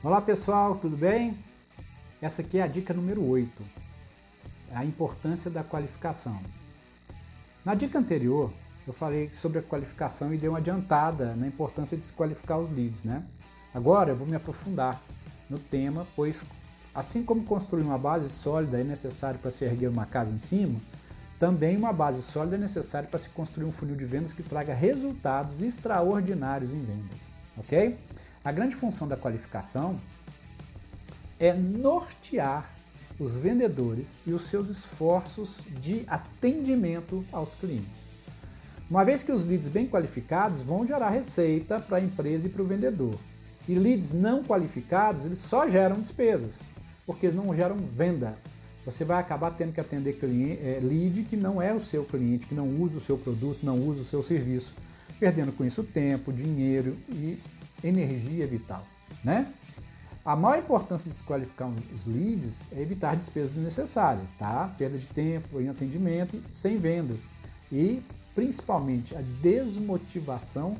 Olá pessoal, tudo bem? Essa aqui é a dica número 8, a importância da qualificação. Na dica anterior, eu falei sobre a qualificação e dei uma adiantada na importância de desqualificar os leads, né? Agora eu vou me aprofundar no tema, pois assim como construir uma base sólida é necessário para se erguer uma casa em cima, também uma base sólida é necessária para se construir um funil de vendas que traga resultados extraordinários em vendas, ok? A grande função da qualificação é nortear os vendedores e os seus esforços de atendimento aos clientes. Uma vez que os leads bem qualificados vão gerar receita para a empresa e para o vendedor. E leads não qualificados, eles só geram despesas, porque não geram venda. Você vai acabar tendo que atender cliente, é, lead que não é o seu cliente, que não usa o seu produto, não usa o seu serviço, perdendo com isso tempo, dinheiro e energia vital, né? A maior importância de desqualificar os leads é evitar despesas desnecessárias, tá? Perda de tempo em atendimento sem vendas e principalmente a desmotivação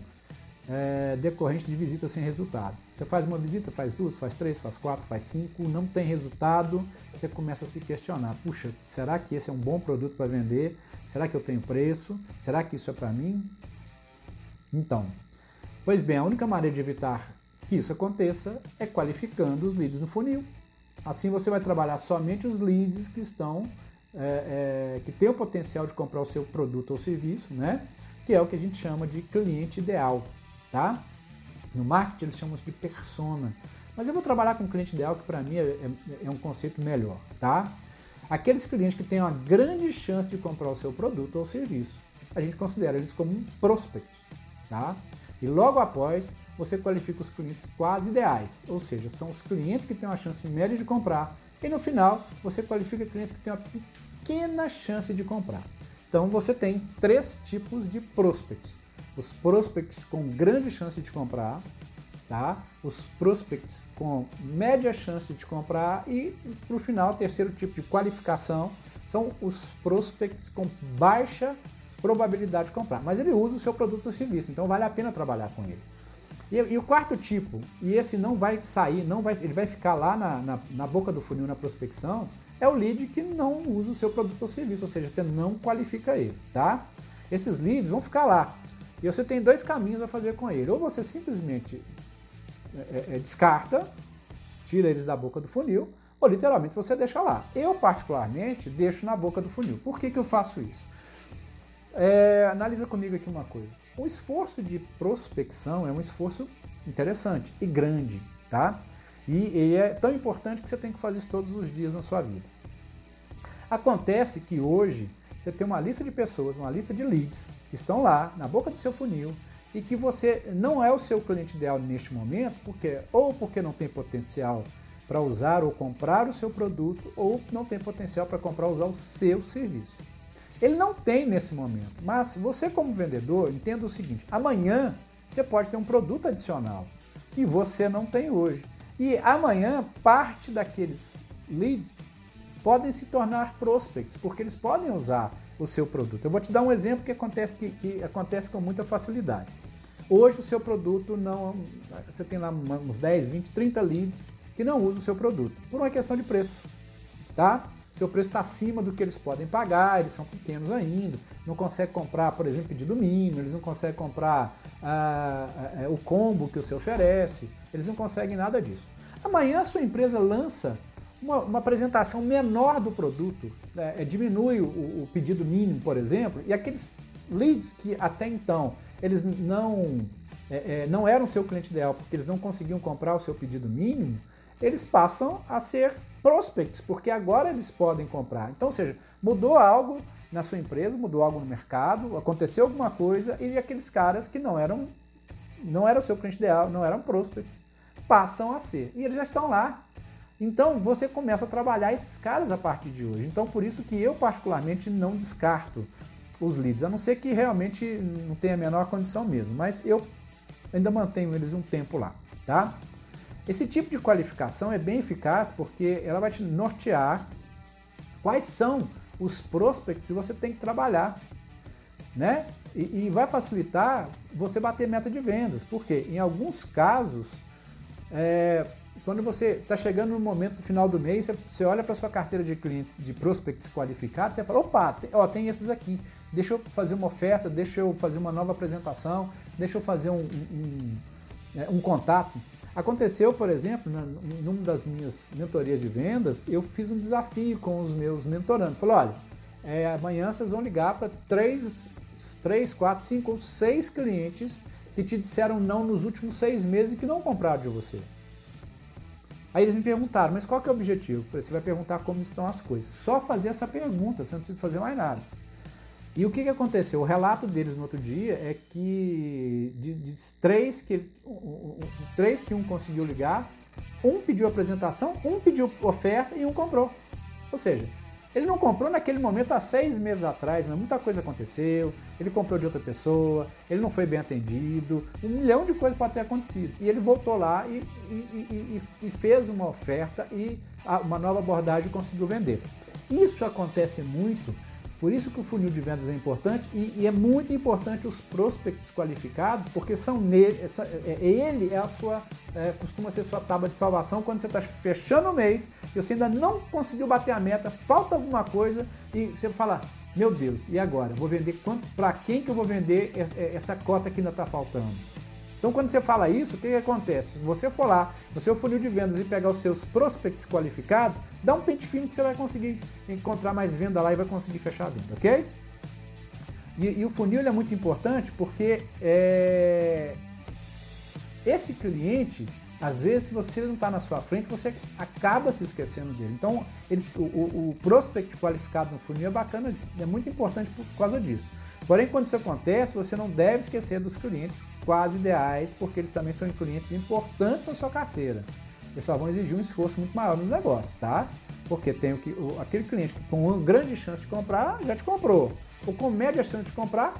é, decorrente de visitas sem resultado. Você faz uma visita, faz duas, faz três, faz quatro, faz cinco, não tem resultado, você começa a se questionar: puxa, será que esse é um bom produto para vender? Será que eu tenho preço? Será que isso é para mim? Então, Pois bem, a única maneira de evitar que isso aconteça é qualificando os leads no funil. Assim você vai trabalhar somente os leads que estão é, é, que têm o potencial de comprar o seu produto ou serviço, né? Que é o que a gente chama de cliente ideal, tá? No marketing eles chamam de persona. Mas eu vou trabalhar com cliente ideal que para mim é, é, é um conceito melhor, tá? Aqueles clientes que têm uma grande chance de comprar o seu produto ou serviço, a gente considera eles como um prospect, tá? E logo após, você qualifica os clientes quase ideais, ou seja, são os clientes que têm uma chance média de comprar. E no final, você qualifica clientes que têm uma pequena chance de comprar. Então você tem três tipos de prospects. Os prospects com grande chance de comprar, tá? Os prospects com média chance de comprar e, para o final, o terceiro tipo de qualificação são os prospects com baixa probabilidade de comprar. Mas ele usa o seu produto ou serviço, então vale a pena trabalhar com ele. E, e, o quarto tipo, e esse não vai sair, não vai, ele vai ficar lá na, na, na, boca do funil na prospecção, é o lead que não usa o seu produto ou serviço, ou seja, você não qualifica ele, tá? Esses leads vão ficar lá. E você tem dois caminhos a fazer com ele. Ou você simplesmente é, é, é descarta, tira eles da boca do funil, ou literalmente você deixa lá. Eu, particularmente, deixo na boca do funil. Por que, que eu faço isso? É, analisa comigo aqui uma coisa. O esforço de prospecção é um esforço interessante e grande, tá? E, e é tão importante que você tem que fazer isso todos os dias na sua vida. Acontece que hoje você tem uma lista de pessoas, uma lista de leads que estão lá na boca do seu funil e que você não é o seu cliente ideal neste momento, porque ou porque não tem potencial para usar ou comprar o seu produto, ou não tem potencial para comprar ou usar o seu serviço. Ele não tem nesse momento, mas você como vendedor, entenda o seguinte, amanhã você pode ter um produto adicional que você não tem hoje. E amanhã parte daqueles leads podem se tornar prospects, porque eles podem usar o seu produto. Eu vou te dar um exemplo que acontece, que, que acontece com muita facilidade. Hoje o seu produto não. Você tem lá uns 10, 20, 30 leads que não usam o seu produto, por uma questão de preço. Tá? Seu preço está acima do que eles podem pagar, eles são pequenos ainda, não conseguem comprar, por exemplo, pedido mínimo, eles não conseguem comprar ah, ah, o combo que você oferece, eles não conseguem nada disso. Amanhã a sua empresa lança uma, uma apresentação menor do produto, né, é, diminui o, o pedido mínimo, por exemplo, e aqueles leads que até então eles não, é, é, não eram seu cliente ideal porque eles não conseguiam comprar o seu pedido mínimo, eles passam a ser prospects, porque agora eles podem comprar. Então, ou seja, mudou algo na sua empresa, mudou algo no mercado, aconteceu alguma coisa e aqueles caras que não eram não era o seu cliente ideal, não eram prospects, passam a ser. E eles já estão lá. Então, você começa a trabalhar esses caras a partir de hoje. Então, por isso que eu particularmente não descarto os leads, a não ser que realmente não tenha a menor condição mesmo, mas eu ainda mantenho eles um tempo lá, tá? Esse tipo de qualificação é bem eficaz porque ela vai te nortear quais são os prospects que você tem que trabalhar, né? E, e vai facilitar você bater meta de vendas, porque em alguns casos é, quando você está chegando no momento do final do mês, você, você olha para sua carteira de clientes, de prospects qualificados, você fala, opa, tem, ó, tem esses aqui, deixa eu fazer uma oferta, deixa eu fazer uma nova apresentação, deixa eu fazer um, um, um, é, um contato. Aconteceu, por exemplo, numa das minhas mentorias de vendas, eu fiz um desafio com os meus mentorandos. Falei, olha, é, amanhã vocês vão ligar para três, três, quatro, cinco seis clientes que te disseram não nos últimos seis meses e que não compraram de você. Aí eles me perguntaram, mas qual que é o objetivo? Você vai perguntar como estão as coisas. Só fazer essa pergunta, você não precisa fazer mais nada. E o que, que aconteceu? O relato deles no outro dia é que de, de três, que, um, três que um conseguiu ligar, um pediu apresentação, um pediu oferta e um comprou. Ou seja, ele não comprou naquele momento há seis meses atrás, mas muita coisa aconteceu. Ele comprou de outra pessoa, ele não foi bem atendido, um milhão de coisas pode ter acontecido. E ele voltou lá e, e, e, e fez uma oferta e uma nova abordagem conseguiu vender. Isso acontece muito por isso que o funil de vendas é importante e, e é muito importante os prospects qualificados, porque são nele, essa, é, ele é a sua, é, costuma ser sua tábua de salvação quando você está fechando o mês e você ainda não conseguiu bater a meta, falta alguma coisa e você fala, meu Deus, e agora? Vou vender quanto? Para quem que eu vou vender essa cota que ainda está faltando? Então, quando você fala isso, o que, que acontece? Se você for lá no seu funil de vendas e pegar os seus prospects qualificados, dá um pente fino que você vai conseguir encontrar mais venda lá e vai conseguir fechar a venda, ok? E, e o funil é muito importante porque é, esse cliente, às vezes, se você não está na sua frente, você acaba se esquecendo dele. Então, ele, o, o, prospect qualificado no funil é bacana, é muito importante por causa disso. Porém, quando isso acontece, você não deve esquecer dos clientes quase ideais, porque eles também são clientes importantes na sua carteira. Eles só vão exigir um esforço muito maior nos negócios, tá? Porque tem o que, o, aquele cliente com uma grande chance de comprar, já te comprou. Ou com média chance de comprar,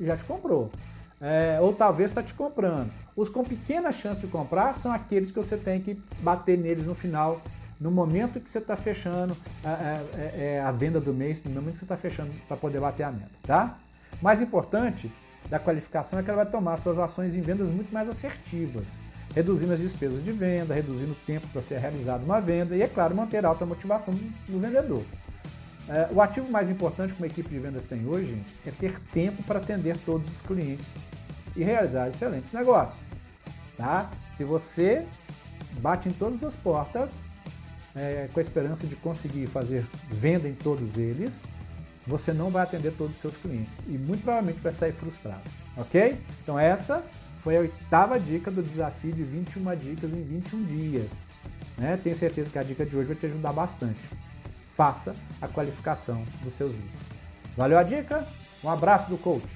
já te comprou. É, ou talvez está te comprando. Os com pequena chance de comprar são aqueles que você tem que bater neles no final, no momento que você está fechando a, a, a, a, venda do mês, no momento que você está fechando para poder bater a meta, tá? Mais importante da qualificação é que ela vai tomar suas ações em vendas muito mais assertivas, reduzindo as despesas de venda, reduzindo o tempo para ser realizada uma venda e, é claro, manter alta motivação do vendedor. É, o ativo mais importante que uma equipe de vendas tem hoje é ter tempo para atender todos os clientes e realizar excelentes negócios. Tá? Se você bate em todas as portas é, com a esperança de conseguir fazer venda em todos eles, você não vai atender todos os seus clientes e muito provavelmente vai sair frustrado, ok? Então essa foi a oitava dica do desafio de 21 dicas em 21 dias. Né? Tenho certeza que a dica de hoje vai te ajudar bastante. Faça a qualificação dos seus leads. Valeu a dica? Um abraço do coach.